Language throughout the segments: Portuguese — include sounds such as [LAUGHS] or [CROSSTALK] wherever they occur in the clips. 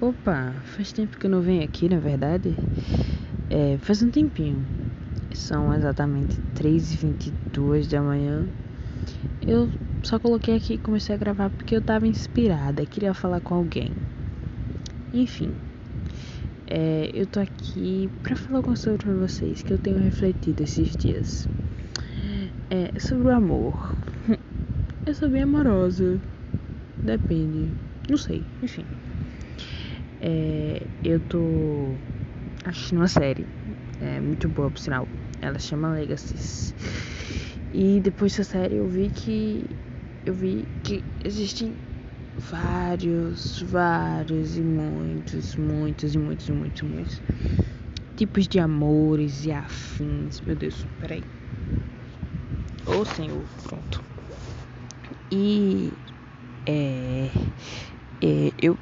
Opa, faz tempo que eu não venho aqui, na verdade. É, faz um tempinho. São exatamente 3h22 da manhã. Eu só coloquei aqui e comecei a gravar porque eu tava inspirada, queria falar com alguém. Enfim, é, eu tô aqui pra falar alguma coisa pra vocês que eu tenho refletido esses dias. É, sobre o amor. [LAUGHS] Eu sou bem amorosa. Depende. Não sei, enfim. É, eu tô assistindo uma série. É muito boa, por sinal. Ela chama Legacies. E depois dessa série eu vi que. Eu vi que existem vários, vários e muitos, muitos e muitos, muitos, muitos tipos de amores e afins. Meu Deus, peraí. Ô Senhor, pronto. E é, é, eu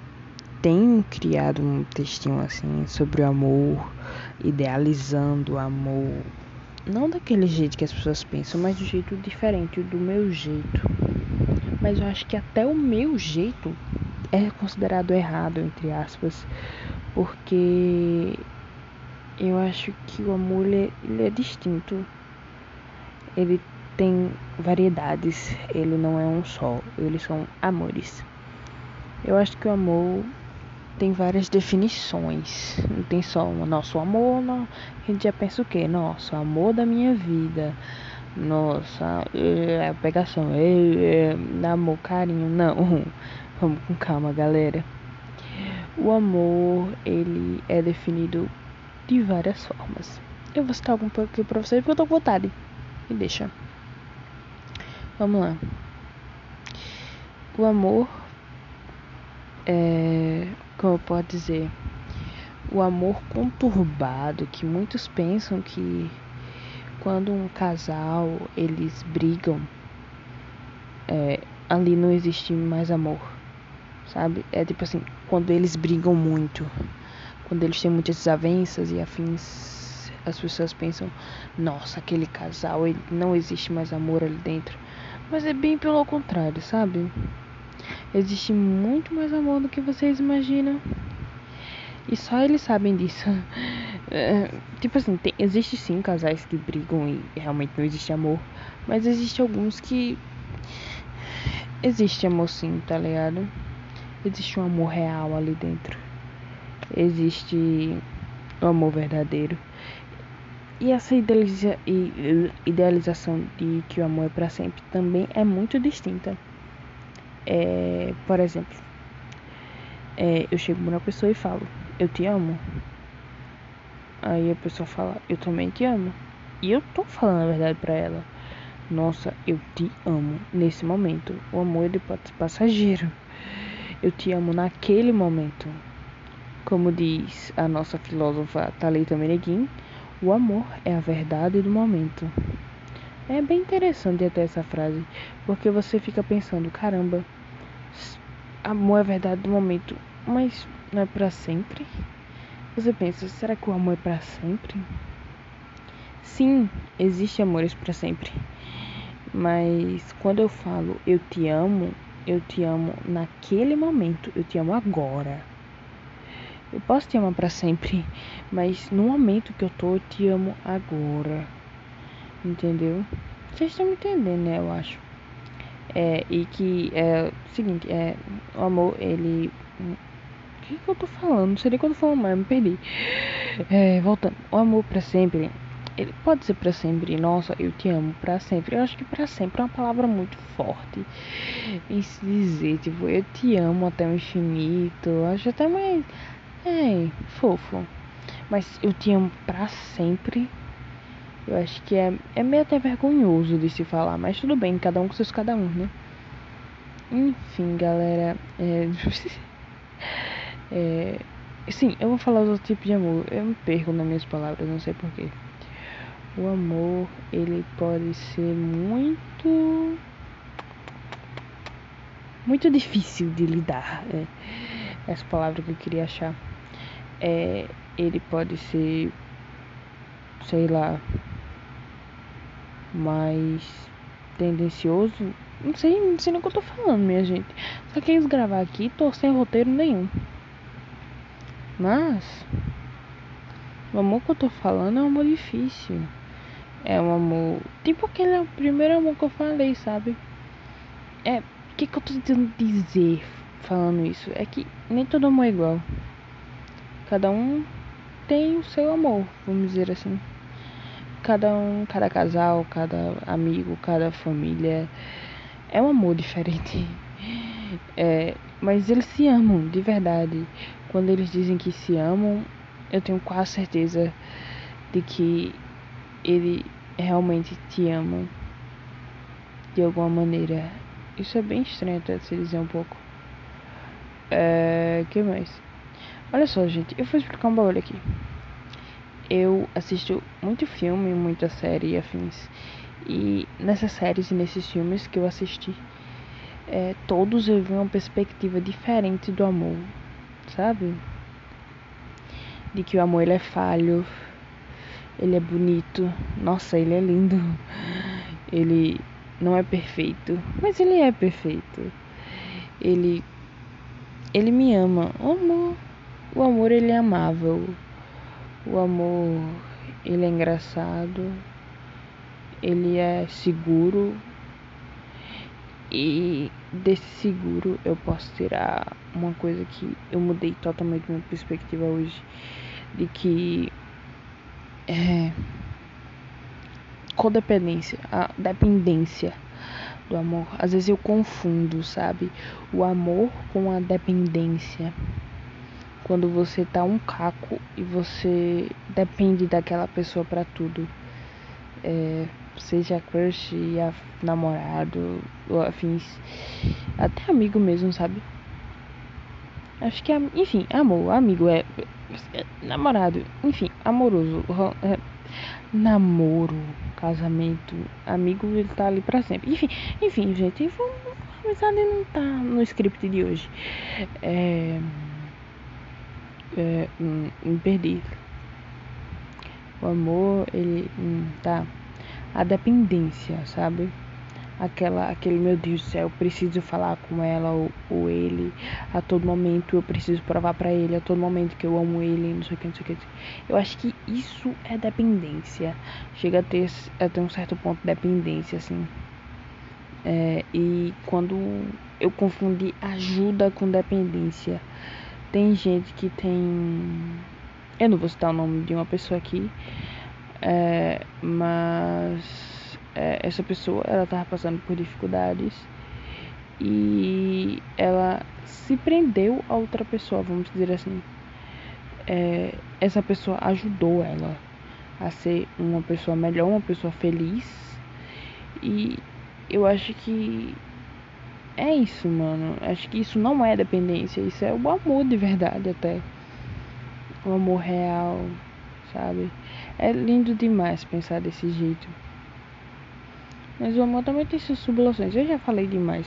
tenho criado um textinho assim sobre o amor, idealizando o amor, não daquele jeito que as pessoas pensam, mas do jeito diferente, do meu jeito. Mas eu acho que até o meu jeito é considerado errado, entre aspas, porque eu acho que o amor ele é, ele é distinto. Ele tem variedades, ele não é um só, eles são amores. Eu acho que o amor tem várias definições. Não tem só o nosso amor, não. a gente já pensa o quê? Nossa, amor da minha vida. Nossa, é pegação, é, é, amor, carinho. Não, [LAUGHS] vamos com calma, galera. O amor, ele é definido de várias formas. Eu vou citar algum aqui pra vocês porque eu tô com vontade. Me deixa. Vamos lá. O amor é como eu posso dizer, o amor conturbado que muitos pensam que quando um casal eles brigam, é, ali não existe mais amor, sabe? É tipo assim, quando eles brigam muito, quando eles têm muitas desavenças e afins, as pessoas pensam, nossa, aquele casal, ele, não existe mais amor ali dentro. Mas é bem pelo contrário, sabe? Existe muito mais amor do que vocês imaginam. E só eles sabem disso. É, tipo assim, tem, existe sim casais que brigam e realmente não existe amor. Mas existe alguns que. Existe amor sim, tá ligado? Existe um amor real ali dentro. Existe um amor verdadeiro. E essa idealiza, idealização de que o amor é para sempre também é muito distinta. É, por exemplo, é, eu chego pra uma pessoa e falo, eu te amo. Aí a pessoa fala, eu também te amo. E eu tô falando a verdade pra ela. Nossa, eu te amo nesse momento. O amor ele pode ser passageiro. Eu te amo naquele momento. Como diz a nossa filósofa Talita Meneguin, o amor é a verdade do momento. É bem interessante até essa frase, porque você fica pensando, caramba, amor é verdade do momento, mas não é para sempre? Você pensa, será que o amor é para sempre? Sim, existe amores para sempre. Mas quando eu falo eu te amo, eu te amo naquele momento, eu te amo agora. Eu posso te amar para sempre, mas no momento que eu tô, eu te amo agora. Entendeu? Vocês estão me entendendo, né? Eu acho. É, e que é o seguinte, é, o amor, ele. O que, que eu tô falando? Não sei nem quando falando mais, me perdi. É, voltando. O amor para sempre, ele pode ser para sempre. Nossa, eu te amo para sempre. Eu acho que para sempre é uma palavra muito forte em se dizer, tipo, eu te amo até o infinito. Eu acho até mais. É, fofo. Mas eu te amo para sempre eu acho que é, é meio até vergonhoso de se falar, mas tudo bem, cada um com seus cada um, né? Enfim, galera. É, [LAUGHS] é, sim, eu vou falar outros tipos de amor. Eu me perco nas minhas palavras, não sei porquê. O amor, ele pode ser muito. Muito difícil de lidar. É, essa palavra que eu queria achar. É, ele pode ser. Sei lá mais tendencioso. Não sei, não sei nem o que eu tô falando, minha gente. Só quis gravar aqui, tô sem roteiro nenhum. Mas o amor que eu tô falando é um amor difícil. É um amor. Tipo aquele primeiro amor que eu falei, sabe? É. O que, que eu tô tentando dizer falando isso? É que nem todo amor é igual. Cada um tem o seu amor, vamos dizer assim. Cada um, cada casal, cada amigo, cada família é um amor diferente. [LAUGHS] É, mas eles se amam de verdade. Quando eles dizem que se amam, eu tenho quase certeza de que ele realmente te ama de alguma maneira. Isso é bem estranho até se dizer um pouco. É, que mais? Olha só, gente, eu vou explicar um bagulho aqui. Eu assisto muito filme, muita série e afins. E nessas séries e nesses filmes que eu assisti, é, todos eu vi uma perspectiva diferente do amor, sabe? De que o amor ele é falho, ele é bonito, nossa, ele é lindo, [LAUGHS] ele não é perfeito, mas ele é perfeito. Ele ele me ama. O amor, o amor ele é amável. O amor ele é engraçado. Ele é seguro. E desse seguro eu posso tirar uma coisa que eu mudei totalmente minha perspectiva hoje de que é codependência, a dependência do amor. Às vezes eu confundo, sabe? O amor com a dependência. Quando você tá um caco e você depende daquela pessoa para tudo. É, seja crush, namorado, ou afins. Até amigo mesmo, sabe? Acho que enfim, amor, amigo, é, é namorado, enfim, amoroso. É, namoro, casamento, amigo, ele tá ali pra sempre. Enfim, enfim, gente, a amizade não tá no script de hoje. É. é perdi. O amor, ele. Hum, tá. A dependência, sabe? aquela aquele meu Deus do céu, eu preciso falar com ela ou, ou ele a todo momento, eu preciso provar para ele a todo momento que eu amo ele, não sei o que, não sei o que. Eu acho que isso é dependência. Chega a ter até um certo ponto de dependência assim. É, e quando eu confundi ajuda com dependência, tem gente que tem eu não vou citar o nome de uma pessoa aqui, é, mas é, essa pessoa ela estava passando por dificuldades e ela se prendeu a outra pessoa, vamos dizer assim. É, essa pessoa ajudou ela a ser uma pessoa melhor, uma pessoa feliz. E eu acho que é isso, mano. Acho que isso não é dependência, isso é o amor de verdade até. O amor real, sabe? É lindo demais pensar desse jeito. Mas o amor também tem suas sublações. Eu já falei demais.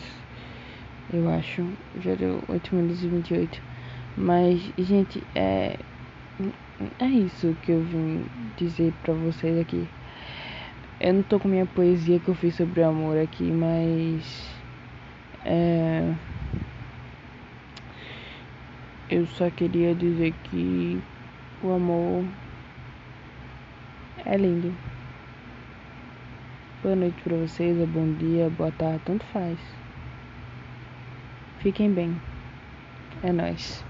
Eu acho. Já deu 8 minutos e 28. Mas, gente, é. É isso que eu vim dizer pra vocês aqui. Eu não tô com minha poesia que eu fiz sobre o amor aqui, mas. É. Eu só queria dizer que o amor é lindo. Boa noite para vocês, ou bom dia, boa tarde, tanto faz. Fiquem bem. É nóis.